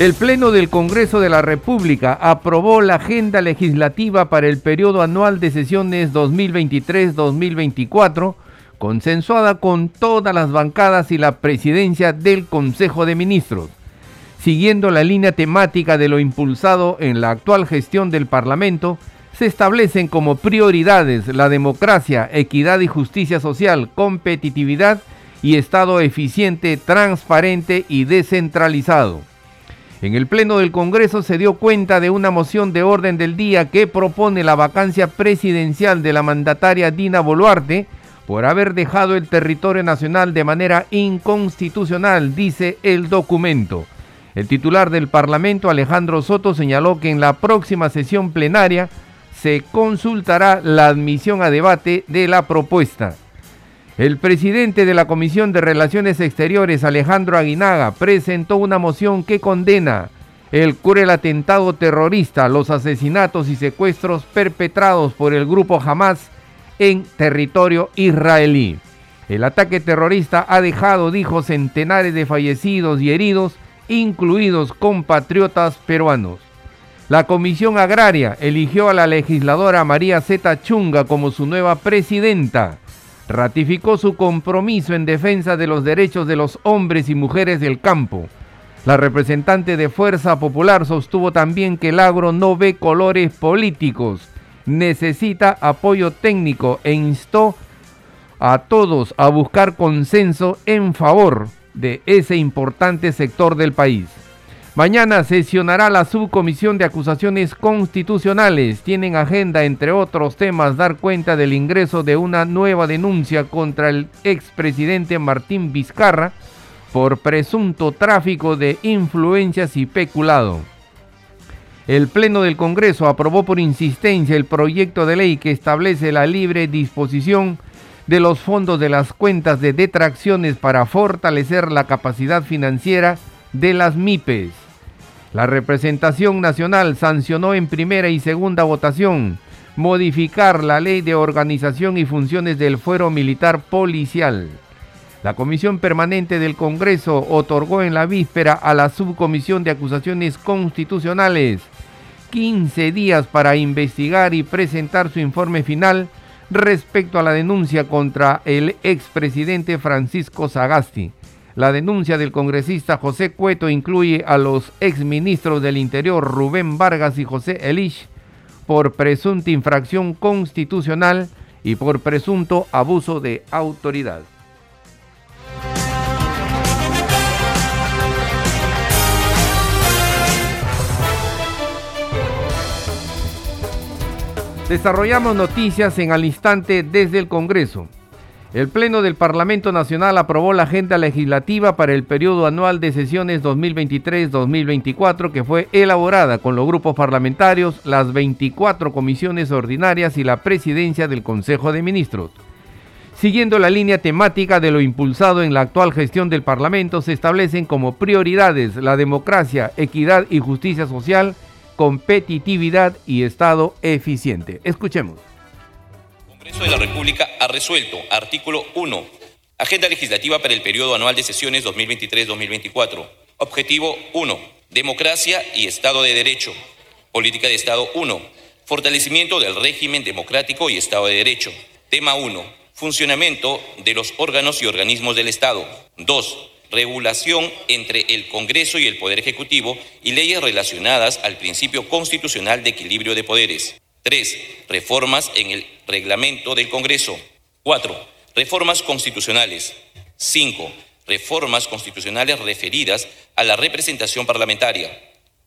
El Pleno del Congreso de la República aprobó la agenda legislativa para el periodo anual de sesiones 2023-2024, consensuada con todas las bancadas y la presidencia del Consejo de Ministros. Siguiendo la línea temática de lo impulsado en la actual gestión del Parlamento, se establecen como prioridades la democracia, equidad y justicia social, competitividad y Estado eficiente, transparente y descentralizado. En el Pleno del Congreso se dio cuenta de una moción de orden del día que propone la vacancia presidencial de la mandataria Dina Boluarte por haber dejado el territorio nacional de manera inconstitucional, dice el documento. El titular del Parlamento, Alejandro Soto, señaló que en la próxima sesión plenaria se consultará la admisión a debate de la propuesta. El presidente de la Comisión de Relaciones Exteriores, Alejandro Aguinaga, presentó una moción que condena el cruel atentado terrorista, los asesinatos y secuestros perpetrados por el grupo Hamas en territorio israelí. El ataque terrorista ha dejado, dijo, centenares de fallecidos y heridos, incluidos compatriotas peruanos. La Comisión Agraria eligió a la legisladora María Zeta Chunga como su nueva presidenta ratificó su compromiso en defensa de los derechos de los hombres y mujeres del campo. La representante de Fuerza Popular sostuvo también que el agro no ve colores políticos, necesita apoyo técnico e instó a todos a buscar consenso en favor de ese importante sector del país. Mañana sesionará la subcomisión de acusaciones constitucionales. Tienen agenda, entre otros temas, dar cuenta del ingreso de una nueva denuncia contra el expresidente Martín Vizcarra por presunto tráfico de influencias y peculado. El Pleno del Congreso aprobó por insistencia el proyecto de ley que establece la libre disposición de los fondos de las cuentas de detracciones para fortalecer la capacidad financiera de las MIPES. La representación nacional sancionó en primera y segunda votación modificar la ley de organización y funciones del fuero militar policial. La Comisión Permanente del Congreso otorgó en la víspera a la Subcomisión de Acusaciones Constitucionales 15 días para investigar y presentar su informe final respecto a la denuncia contra el expresidente Francisco Sagasti. La denuncia del congresista José Cueto incluye a los exministros del Interior Rubén Vargas y José Elish por presunta infracción constitucional y por presunto abuso de autoridad. Desarrollamos noticias en al instante desde el Congreso. El Pleno del Parlamento Nacional aprobó la agenda legislativa para el periodo anual de sesiones 2023-2024 que fue elaborada con los grupos parlamentarios, las 24 comisiones ordinarias y la presidencia del Consejo de Ministros. Siguiendo la línea temática de lo impulsado en la actual gestión del Parlamento, se establecen como prioridades la democracia, equidad y justicia social, competitividad y Estado eficiente. Escuchemos. Congreso de la República ha resuelto, artículo 1, Agenda Legislativa para el periodo anual de sesiones 2023-2024. Objetivo 1, Democracia y Estado de Derecho. Política de Estado 1, Fortalecimiento del régimen democrático y Estado de Derecho. Tema 1, Funcionamiento de los órganos y organismos del Estado. 2. Regulación entre el Congreso y el Poder Ejecutivo y leyes relacionadas al principio constitucional de equilibrio de poderes. 3. Reformas en el reglamento del Congreso. 4. Reformas constitucionales. 5. Reformas constitucionales referidas a la representación parlamentaria.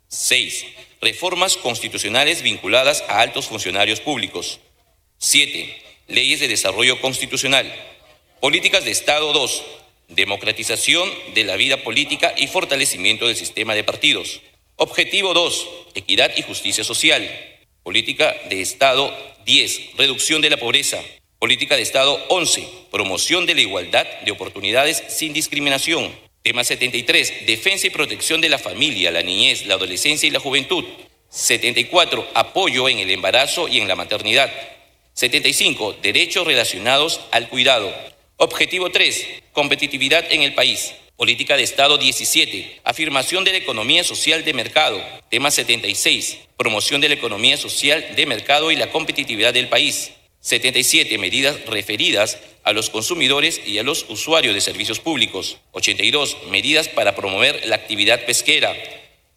6. Reformas constitucionales vinculadas a altos funcionarios públicos. 7. Leyes de desarrollo constitucional. Políticas de Estado 2. Democratización de la vida política y fortalecimiento del sistema de partidos. Objetivo 2. Equidad y justicia social. Política de Estado 10, reducción de la pobreza. Política de Estado 11, promoción de la igualdad de oportunidades sin discriminación. Tema 73, defensa y protección de la familia, la niñez, la adolescencia y la juventud. 74, apoyo en el embarazo y en la maternidad. 75, derechos relacionados al cuidado. Objetivo 3, competitividad en el país. Política de Estado 17. Afirmación de la economía social de mercado. Tema 76. Promoción de la economía social de mercado y la competitividad del país. 77. Medidas referidas a los consumidores y a los usuarios de servicios públicos. 82. Medidas para promover la actividad pesquera.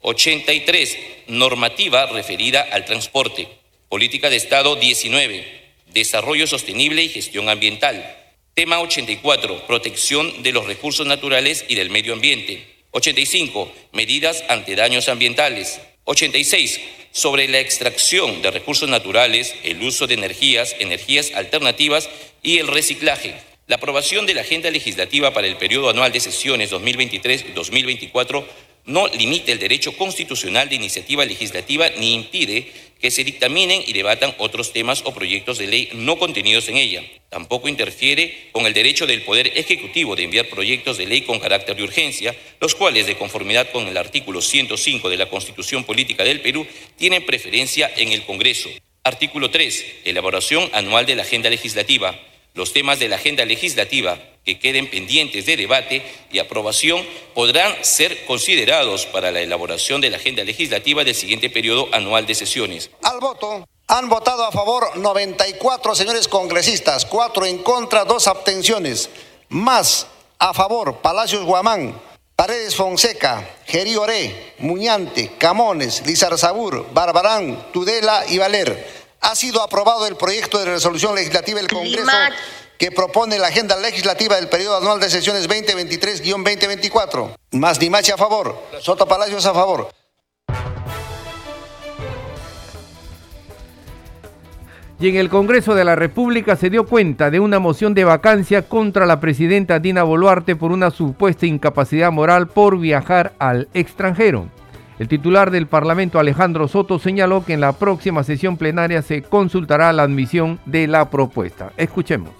83. Normativa referida al transporte. Política de Estado 19. Desarrollo sostenible y gestión ambiental. Tema 84, protección de los recursos naturales y del medio ambiente. 85, medidas ante daños ambientales. 86, sobre la extracción de recursos naturales, el uso de energías, energías alternativas y el reciclaje. La aprobación de la agenda legislativa para el periodo anual de sesiones 2023-2024 no limita el derecho constitucional de iniciativa legislativa ni impide que se dictaminen y debatan otros temas o proyectos de ley no contenidos en ella. Tampoco interfiere con el derecho del Poder Ejecutivo de enviar proyectos de ley con carácter de urgencia, los cuales, de conformidad con el artículo 105 de la Constitución Política del Perú, tienen preferencia en el Congreso. Artículo 3. Elaboración anual de la agenda legislativa. Los temas de la agenda legislativa que queden pendientes de debate y aprobación podrán ser considerados para la elaboración de la agenda legislativa del siguiente periodo anual de sesiones. Al voto han votado a favor 94 señores congresistas, 4 en contra, 2 abstenciones. Más a favor Palacios Guamán, Paredes Fonseca, Geri Oré, Muñante, Camones, Lizarzabur, Barbarán, Tudela y Valer ha sido aprobado el proyecto de resolución legislativa del Congreso que propone la agenda legislativa del periodo anual de sesiones 2023-2024. Más Dimachi a favor, Soto Palacios a favor. Y en el Congreso de la República se dio cuenta de una moción de vacancia contra la presidenta Dina Boluarte por una supuesta incapacidad moral por viajar al extranjero. El titular del Parlamento, Alejandro Soto, señaló que en la próxima sesión plenaria se consultará la admisión de la propuesta. Escuchemos.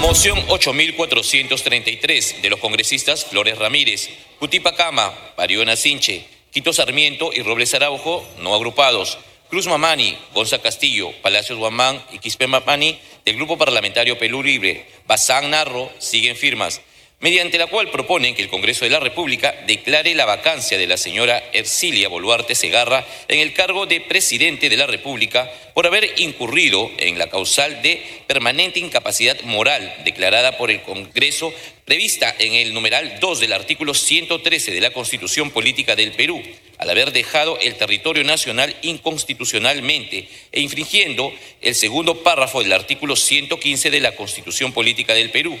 Moción 8433 de los congresistas Flores Ramírez, Cutipacama, Pariona Sinche, Quito Sarmiento y Robles Araujo, no agrupados. Cruz Mamani, Gonza Castillo, Palacios Guamán y Quispe Mamani del Grupo Parlamentario Pelú Libre, Bazán Narro, siguen firmas mediante la cual proponen que el Congreso de la República declare la vacancia de la señora Ercilia Boluarte Segarra en el cargo de presidente de la República por haber incurrido en la causal de permanente incapacidad moral declarada por el Congreso prevista en el numeral 2 del artículo 113 de la Constitución Política del Perú, al haber dejado el territorio nacional inconstitucionalmente e infringiendo el segundo párrafo del artículo 115 de la Constitución Política del Perú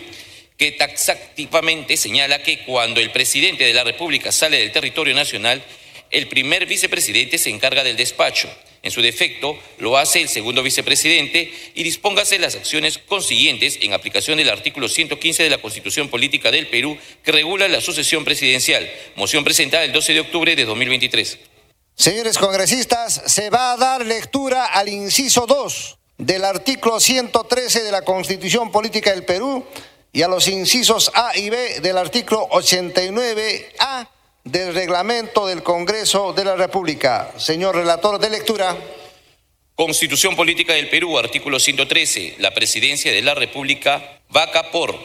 que taxativamente señala que cuando el presidente de la República sale del territorio nacional, el primer vicepresidente se encarga del despacho. En su defecto, lo hace el segundo vicepresidente y dispóngase las acciones consiguientes en aplicación del artículo 115 de la Constitución Política del Perú que regula la sucesión presidencial. Moción presentada el 12 de octubre de 2023. Señores congresistas, se va a dar lectura al inciso 2 del artículo 113 de la Constitución Política del Perú y a los incisos A y B del artículo 89A del reglamento del Congreso de la República. Señor relator de lectura. Constitución Política del Perú, artículo 113. La presidencia de la República vaca por,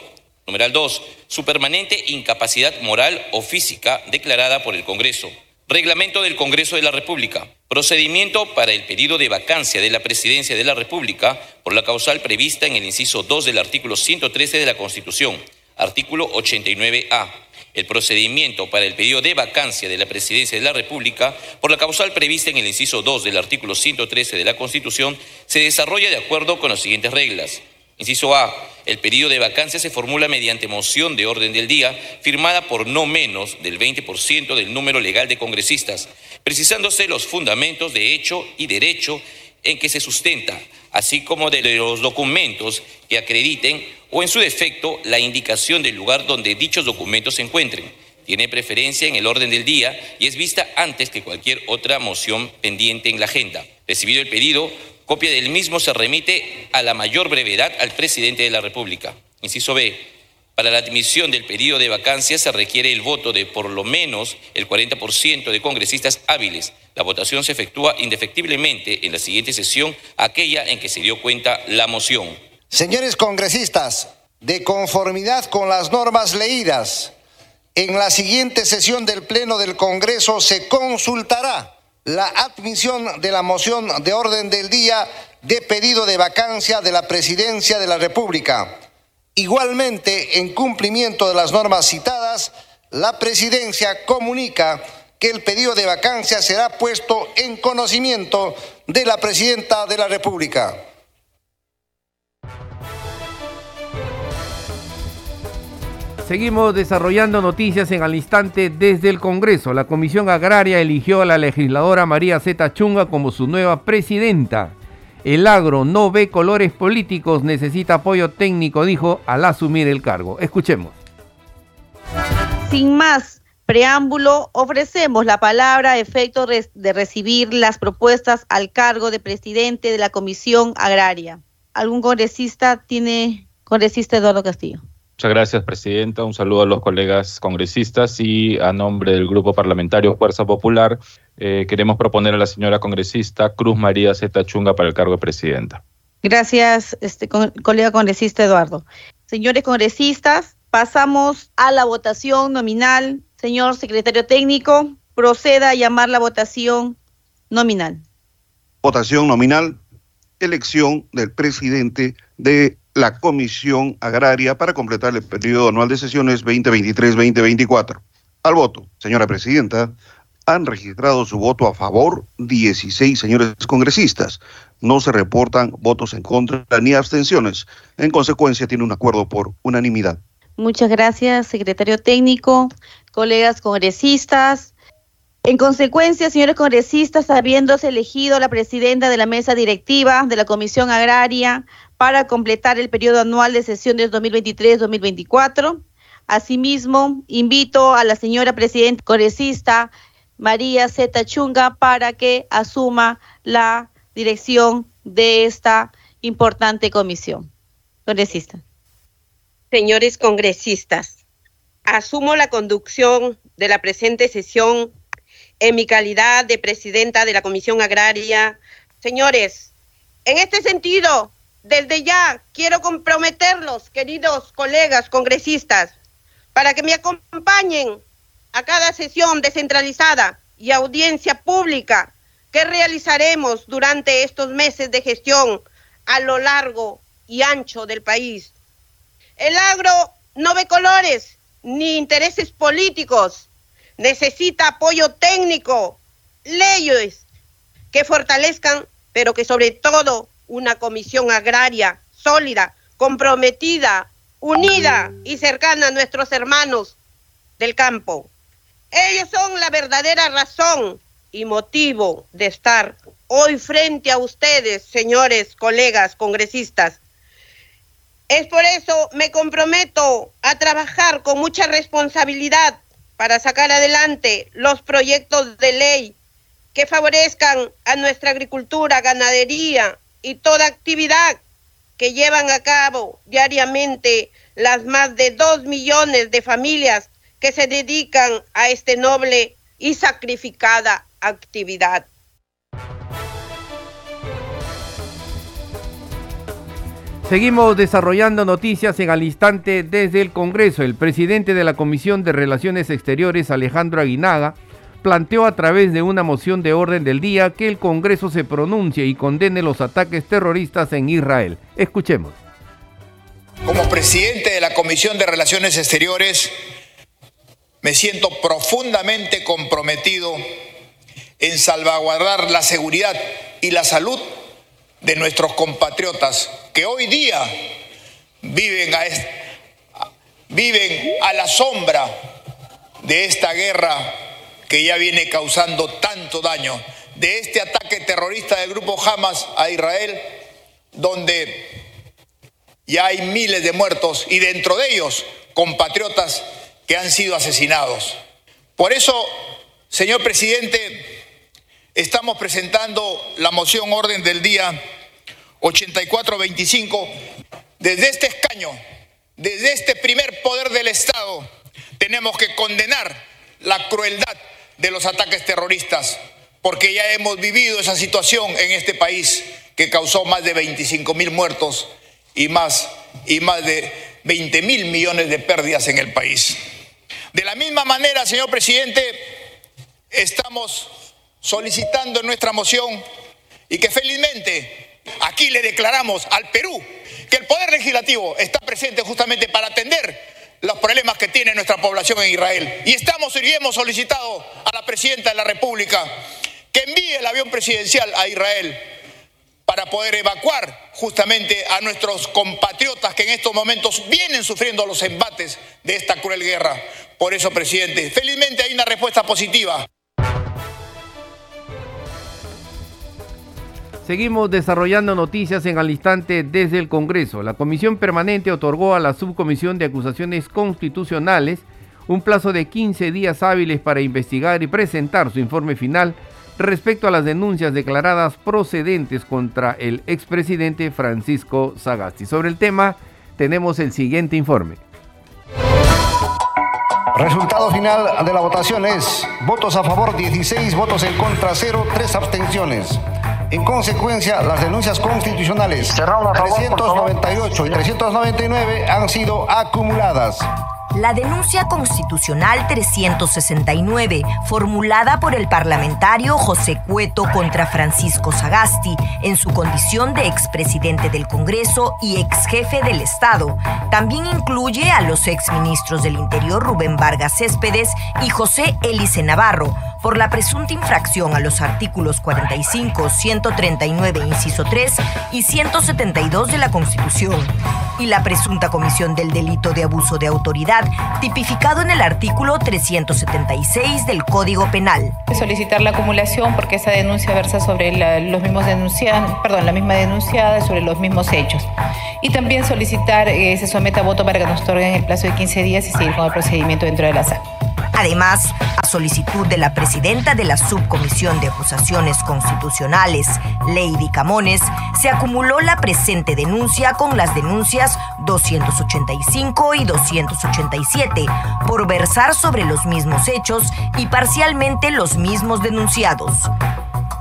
numeral 2, su permanente incapacidad moral o física declarada por el Congreso. Reglamento del Congreso de la República. Procedimiento para el pedido de vacancia de la Presidencia de la República por la causal prevista en el inciso 2 del artículo 113 de la Constitución. Artículo 89A. El procedimiento para el pedido de vacancia de la Presidencia de la República por la causal prevista en el inciso 2 del artículo 113 de la Constitución se desarrolla de acuerdo con las siguientes reglas. Inciso A. El pedido de vacancia se formula mediante moción de orden del día firmada por no menos del 20% del número legal de congresistas, precisándose los fundamentos de hecho y derecho en que se sustenta, así como de los documentos que acrediten o en su defecto la indicación del lugar donde dichos documentos se encuentren. tiene preferencia en el orden del día y es vista antes que cualquier otra moción pendiente en la agenda. Recibido el pedido, copia del mismo se remite a la mayor brevedad al presidente de la República. Inciso B. Para la admisión del pedido de vacancia se requiere el voto de por lo menos el 40% de congresistas hábiles. La votación se efectúa indefectiblemente en la siguiente sesión, aquella en que se dio cuenta la moción. Señores congresistas, de conformidad con las normas leídas, en la siguiente sesión del Pleno del Congreso se consultará la admisión de la moción de orden del día de pedido de vacancia de la Presidencia de la República. Igualmente, en cumplimiento de las normas citadas, la Presidencia comunica que el pedido de vacancia será puesto en conocimiento de la Presidenta de la República. Seguimos desarrollando noticias en al instante desde el Congreso. La Comisión Agraria eligió a la legisladora María Zeta Chunga como su nueva presidenta. El agro no ve colores políticos, necesita apoyo técnico, dijo al asumir el cargo. Escuchemos. Sin más preámbulo, ofrecemos la palabra a efecto de recibir las propuestas al cargo de presidente de la Comisión Agraria. ¿Algún congresista tiene, congresista Eduardo Castillo? Muchas gracias, Presidenta. Un saludo a los colegas congresistas y a nombre del Grupo Parlamentario Fuerza Popular, eh, queremos proponer a la señora congresista Cruz María Zeta Chunga para el cargo de Presidenta. Gracias, este, colega congresista Eduardo. Señores congresistas, pasamos a la votación nominal. Señor secretario técnico, proceda a llamar la votación nominal. Votación nominal, elección del presidente de la Comisión Agraria para completar el periodo anual de sesiones 2023-2024. Al voto, señora presidenta, han registrado su voto a favor 16 señores congresistas. No se reportan votos en contra ni abstenciones. En consecuencia, tiene un acuerdo por unanimidad. Muchas gracias, secretario técnico, colegas congresistas. En consecuencia, señores congresistas, habiéndose elegido la presidenta de la mesa directiva de la Comisión Agraria, para completar el periodo anual de sesiones 2023-2024. Asimismo, invito a la señora presidenta congresista María Zeta Chunga para que asuma la dirección de esta importante comisión. Congresista. Señores congresistas, asumo la conducción de la presente sesión en mi calidad de presidenta de la Comisión Agraria. Señores, en este sentido, desde ya quiero comprometerlos, queridos colegas congresistas, para que me acompañen a cada sesión descentralizada y audiencia pública que realizaremos durante estos meses de gestión a lo largo y ancho del país. El agro no ve colores ni intereses políticos, necesita apoyo técnico, leyes que fortalezcan, pero que sobre todo una comisión agraria sólida, comprometida, unida y cercana a nuestros hermanos del campo. Ellos son la verdadera razón y motivo de estar hoy frente a ustedes, señores colegas congresistas. Es por eso me comprometo a trabajar con mucha responsabilidad para sacar adelante los proyectos de ley que favorezcan a nuestra agricultura, ganadería, y toda actividad que llevan a cabo diariamente las más de dos millones de familias que se dedican a este noble y sacrificada actividad. Seguimos desarrollando noticias en al instante desde el Congreso. El presidente de la Comisión de Relaciones Exteriores, Alejandro Aguinaga, planteó a través de una moción de orden del día que el Congreso se pronuncie y condene los ataques terroristas en Israel. Escuchemos. Como presidente de la Comisión de Relaciones Exteriores, me siento profundamente comprometido en salvaguardar la seguridad y la salud de nuestros compatriotas que hoy día viven a, viven a la sombra de esta guerra que ya viene causando tanto daño, de este ataque terrorista del grupo Hamas a Israel, donde ya hay miles de muertos y dentro de ellos compatriotas que han sido asesinados. Por eso, señor presidente, estamos presentando la moción orden del día 8425 desde este escaño, desde este primer poder del Estado, tenemos que condenar la crueldad de los ataques terroristas, porque ya hemos vivido esa situación en este país que causó más de 25 mil muertos y más, y más de 20 mil millones de pérdidas en el país. De la misma manera, señor presidente, estamos solicitando en nuestra moción y que felizmente aquí le declaramos al Perú que el Poder Legislativo está presente justamente para atender los problemas que tiene nuestra población en Israel. Y estamos y hemos solicitado a la Presidenta de la República que envíe el avión presidencial a Israel para poder evacuar justamente a nuestros compatriotas que en estos momentos vienen sufriendo los embates de esta cruel guerra. Por eso, presidente, felizmente hay una respuesta positiva. Seguimos desarrollando noticias en al instante desde el Congreso. La Comisión Permanente otorgó a la Subcomisión de Acusaciones Constitucionales un plazo de 15 días hábiles para investigar y presentar su informe final respecto a las denuncias declaradas procedentes contra el expresidente Francisco Sagasti. Sobre el tema tenemos el siguiente informe. Resultado final de la votación es votos a favor 16, votos en contra 0, 3 abstenciones. En consecuencia, las denuncias constitucionales 398 y 399 han sido acumuladas. La denuncia constitucional 369, formulada por el parlamentario José Cueto contra Francisco Sagasti en su condición de expresidente del Congreso y ex jefe del Estado, también incluye a los exministros del Interior Rubén Vargas Céspedes y José Elice Navarro. Por la presunta infracción a los artículos 45, 139, inciso 3 y 172 de la Constitución, y la presunta comisión del delito de abuso de autoridad tipificado en el artículo 376 del Código Penal. Solicitar la acumulación porque esa denuncia versa sobre los mismos denunciados, perdón, la misma denunciada sobre los mismos hechos. Y también solicitar que se someta a voto para que nos otorguen el plazo de 15 días y seguir con el procedimiento dentro de la sala. Además, a solicitud de la presidenta de la Subcomisión de Acusaciones Constitucionales, Lady Camones, se acumuló la presente denuncia con las denuncias 285 y 287 por versar sobre los mismos hechos y parcialmente los mismos denunciados.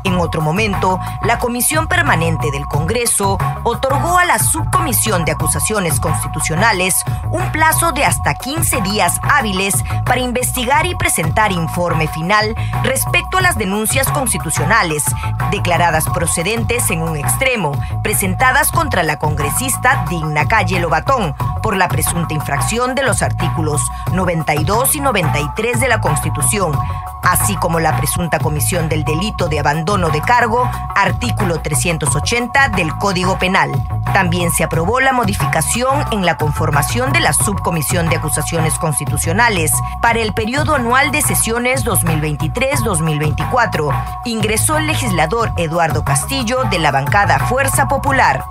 En otro momento, la Comisión Permanente del Congreso otorgó a la Subcomisión de Acusaciones Constitucionales un plazo de hasta 15 días hábiles para investigar y presentar informe final respecto a las denuncias constitucionales declaradas procedentes en un extremo, presentadas contra la congresista Digna Calle Lobatón por la presunta infracción de los artículos 92 y 93 de la Constitución, así como la presunta comisión del delito de abandono de cargo, artículo 380 del Código Penal. También se aprobó la modificación en la conformación de la Subcomisión de Acusaciones Constitucionales para el periodo anual de sesiones 2023-2024. Ingresó el legislador Eduardo Castillo de la bancada Fuerza Popular.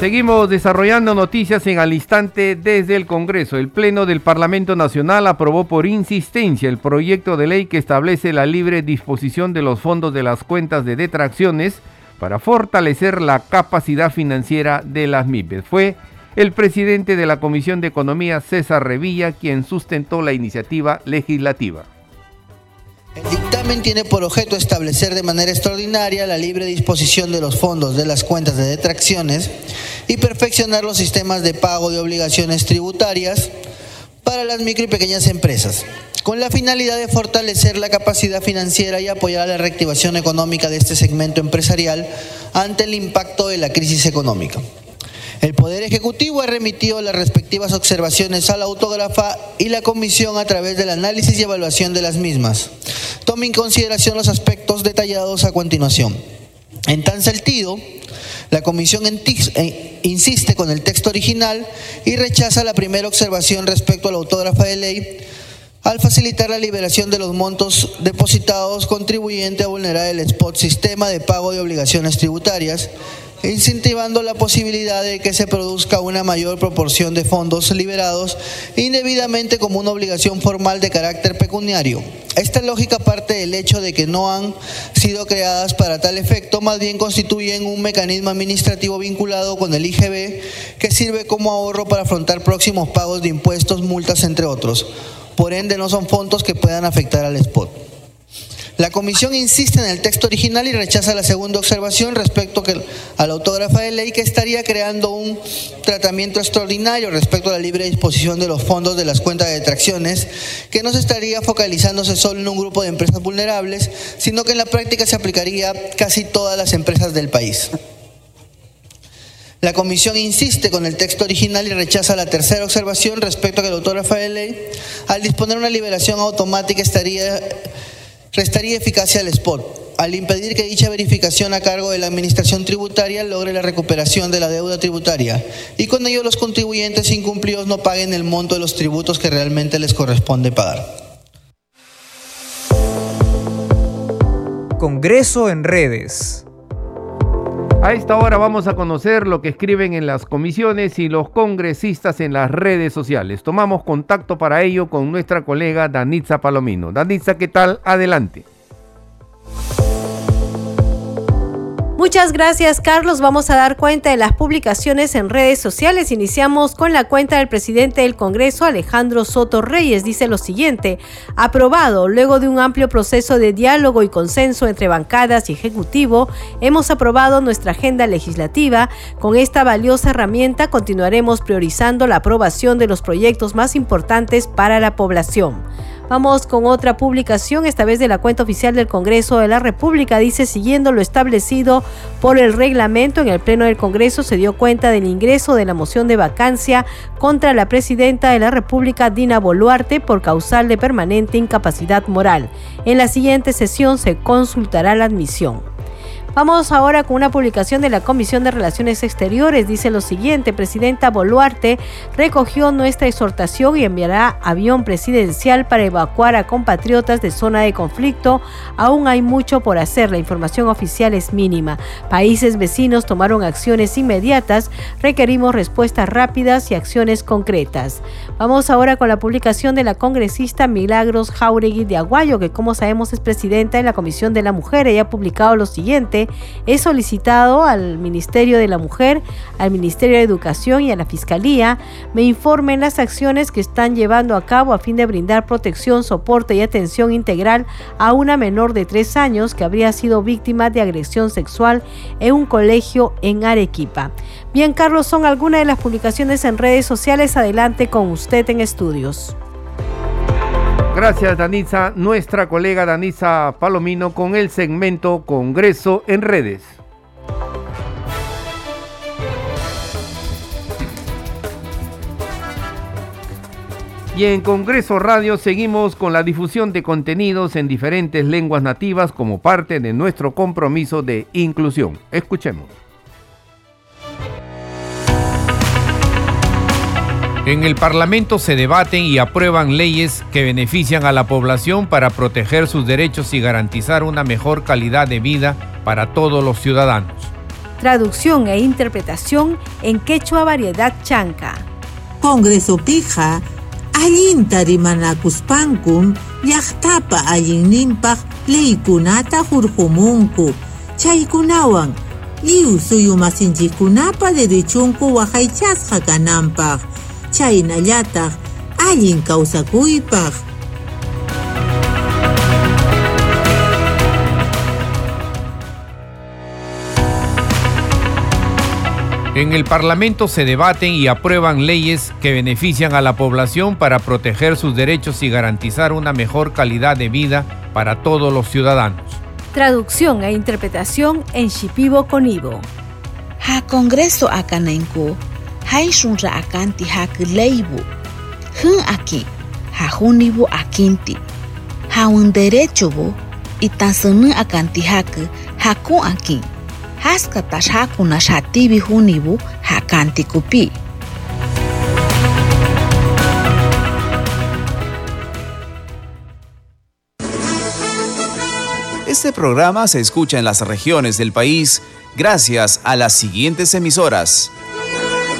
Seguimos desarrollando noticias en al instante desde el Congreso. El Pleno del Parlamento Nacional aprobó por insistencia el proyecto de ley que establece la libre disposición de los fondos de las cuentas de detracciones para fortalecer la capacidad financiera de las MIPES. Fue el presidente de la Comisión de Economía, César Revilla, quien sustentó la iniciativa legislativa. El dictamen tiene por objeto establecer de manera extraordinaria la libre disposición de los fondos de las cuentas de detracciones y perfeccionar los sistemas de pago de obligaciones tributarias para las micro y pequeñas empresas, con la finalidad de fortalecer la capacidad financiera y apoyar la reactivación económica de este segmento empresarial ante el impacto de la crisis económica. El Poder Ejecutivo ha remitido las respectivas observaciones a la autógrafa y la Comisión a través del análisis y evaluación de las mismas. Tome en consideración los aspectos detallados a continuación. En tan sentido, la Comisión eh, insiste con el texto original y rechaza la primera observación respecto a la autógrafa de ley al facilitar la liberación de los montos depositados contribuyente a vulnerar el spot sistema de pago de obligaciones tributarias incentivando la posibilidad de que se produzca una mayor proporción de fondos liberados indebidamente como una obligación formal de carácter pecuniario. Esta lógica parte del hecho de que no han sido creadas para tal efecto, más bien constituyen un mecanismo administrativo vinculado con el IGB que sirve como ahorro para afrontar próximos pagos de impuestos, multas, entre otros. Por ende, no son fondos que puedan afectar al spot. La comisión insiste en el texto original y rechaza la segunda observación respecto a la autógrafa de ley que estaría creando un tratamiento extraordinario respecto a la libre disposición de los fondos de las cuentas de detracciones, que no se estaría focalizándose solo en un grupo de empresas vulnerables, sino que en la práctica se aplicaría casi todas las empresas del país. La comisión insiste con el texto original y rechaza la tercera observación respecto a que la autógrafa de ley, al disponer una liberación automática, estaría restaría eficacia al spot, al impedir que dicha verificación a cargo de la Administración Tributaria logre la recuperación de la deuda tributaria y con ello los contribuyentes incumplidos no paguen el monto de los tributos que realmente les corresponde pagar. Congreso en redes. A esta hora vamos a conocer lo que escriben en las comisiones y los congresistas en las redes sociales. Tomamos contacto para ello con nuestra colega Danitza Palomino. Danitza, ¿qué tal? Adelante. Muchas gracias, Carlos. Vamos a dar cuenta de las publicaciones en redes sociales. Iniciamos con la cuenta del presidente del Congreso, Alejandro Soto Reyes. Dice lo siguiente: aprobado, luego de un amplio proceso de diálogo y consenso entre bancadas y ejecutivo, hemos aprobado nuestra agenda legislativa. Con esta valiosa herramienta continuaremos priorizando la aprobación de los proyectos más importantes para la población. Vamos con otra publicación, esta vez de la cuenta oficial del Congreso de la República. Dice, siguiendo lo establecido por el reglamento, en el Pleno del Congreso se dio cuenta del ingreso de la moción de vacancia contra la presidenta de la República, Dina Boluarte, por causal de permanente incapacidad moral. En la siguiente sesión se consultará la admisión. Vamos ahora con una publicación de la Comisión de Relaciones Exteriores. Dice lo siguiente, Presidenta Boluarte recogió nuestra exhortación y enviará avión presidencial para evacuar a compatriotas de zona de conflicto. Aún hay mucho por hacer, la información oficial es mínima. Países vecinos tomaron acciones inmediatas, requerimos respuestas rápidas y acciones concretas. Vamos ahora con la publicación de la congresista Milagros Jauregui de Aguayo, que como sabemos es presidenta en la Comisión de la Mujer. Ella ha publicado lo siguiente he solicitado al Ministerio de la Mujer, al Ministerio de Educación y a la Fiscalía me informen las acciones que están llevando a cabo a fin de brindar protección, soporte y atención integral a una menor de tres años que habría sido víctima de agresión sexual en un colegio en Arequipa. Bien, Carlos, son algunas de las publicaciones en redes sociales. Adelante con usted en estudios. Gracias, Danisa. Nuestra colega Danisa Palomino con el segmento Congreso en redes. Y en Congreso Radio seguimos con la difusión de contenidos en diferentes lenguas nativas como parte de nuestro compromiso de inclusión. Escuchemos. En el Parlamento se debaten y aprueban leyes que benefician a la población para proteger sus derechos y garantizar una mejor calidad de vida para todos los ciudadanos. Traducción e interpretación en quechua variedad chanca. Congreso pija, allinta rimanakuspankum, llaqtapa allinninpaq leykunata hurqumunku. Chaykunawan, liw suyumasinchikkunapa derechunku waqaychasqa kananpaq. Chaynallataq allin kawsakuypaq En el Parlamento se debaten y aprueban leyes que benefician a la población para proteger sus derechos y garantizar una mejor calidad de vida para todos los ciudadanos. Traducción e interpretación en Shipibo Conibo. Ha Congreso Akanenku haishun ra akanti hakileibu. Hun aki, hajunibu akinti. Haun derecho bu, itasunu akanti haki, haku akin. Haska tash hakuna shatibi hunibu, hakanti kupi. Este programa se escucha en las regiones del país gracias a las siguientes emisoras.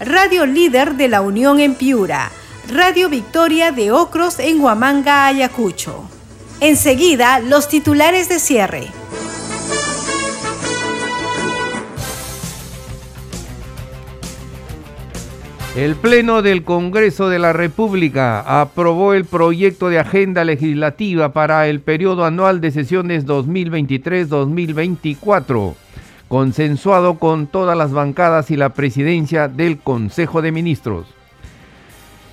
Radio Líder de la Unión en Piura, Radio Victoria de Ocros en Huamanga, Ayacucho. Enseguida, los titulares de cierre. El Pleno del Congreso de la República aprobó el proyecto de agenda legislativa para el periodo anual de sesiones 2023-2024, consensuado con todas las bancadas y la presidencia del Consejo de Ministros.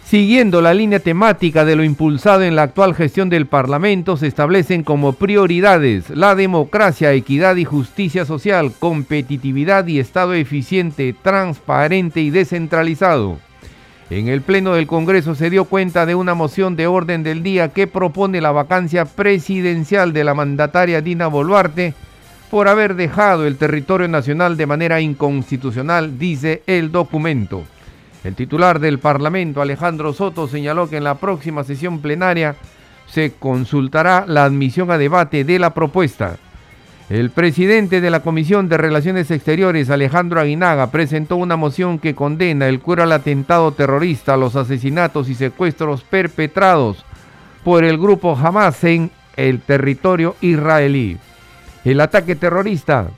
Siguiendo la línea temática de lo impulsado en la actual gestión del Parlamento, se establecen como prioridades la democracia, equidad y justicia social, competitividad y Estado eficiente, transparente y descentralizado. En el Pleno del Congreso se dio cuenta de una moción de orden del día que propone la vacancia presidencial de la mandataria Dina Boluarte por haber dejado el territorio nacional de manera inconstitucional, dice el documento. El titular del Parlamento, Alejandro Soto, señaló que en la próxima sesión plenaria se consultará la admisión a debate de la propuesta. El presidente de la Comisión de Relaciones Exteriores, Alejandro Aguinaga, presentó una moción que condena el cura al atentado terrorista, los asesinatos y secuestros perpetrados por el grupo Hamas en el territorio israelí. El ataque terrorista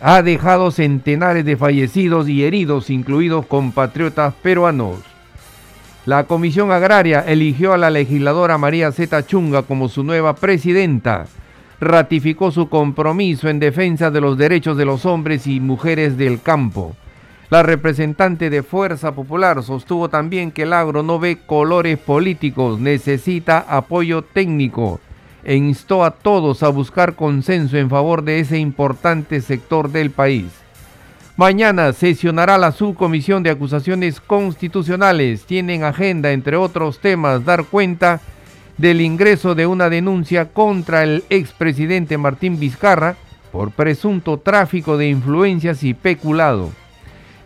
ha dejado centenares de fallecidos y heridos, incluidos compatriotas peruanos. La Comisión Agraria eligió a la legisladora María Zeta Chunga como su nueva presidenta. Ratificó su compromiso en defensa de los derechos de los hombres y mujeres del campo. La representante de Fuerza Popular sostuvo también que el agro no ve colores políticos, necesita apoyo técnico e instó a todos a buscar consenso en favor de ese importante sector del país. Mañana sesionará la subcomisión de acusaciones constitucionales. Tienen agenda, entre otros temas, dar cuenta del ingreso de una denuncia contra el expresidente Martín Vizcarra por presunto tráfico de influencias y peculado.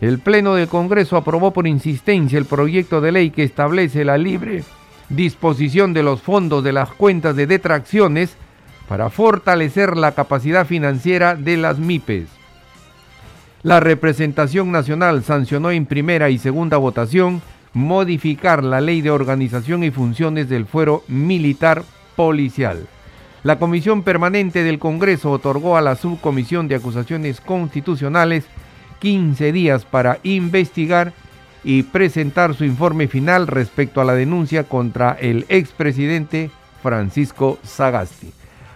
El Pleno del Congreso aprobó por insistencia el proyecto de ley que establece la libre disposición de los fondos de las cuentas de detracciones para fortalecer la capacidad financiera de las MIPES. La representación nacional sancionó en primera y segunda votación modificar la ley de organización y funciones del fuero militar policial. La Comisión Permanente del Congreso otorgó a la Subcomisión de Acusaciones Constitucionales 15 días para investigar y presentar su informe final respecto a la denuncia contra el expresidente Francisco Sagasti.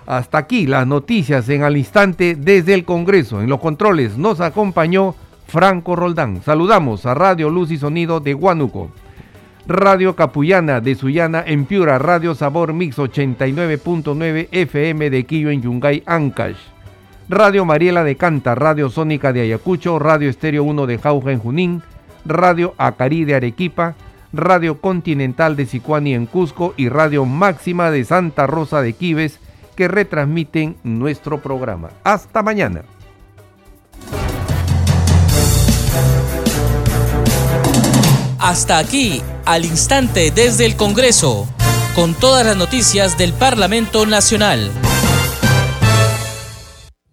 Hasta aquí las noticias en al instante desde el Congreso. En los controles nos acompañó Franco Roldán. Saludamos a Radio Luz y Sonido de Huánuco. Radio Capullana de Sullana en Piura, Radio Sabor Mix 89.9 FM de Quillo en Yungay, Ancash. Radio Mariela de Canta, Radio Sónica de Ayacucho, Radio Estéreo 1 de Jauja en Junín, Radio Acari de Arequipa, Radio Continental de Sicuani en Cusco y Radio Máxima de Santa Rosa de Quives que retransmiten nuestro programa. Hasta mañana. Hasta aquí, al instante desde el Congreso, con todas las noticias del Parlamento Nacional.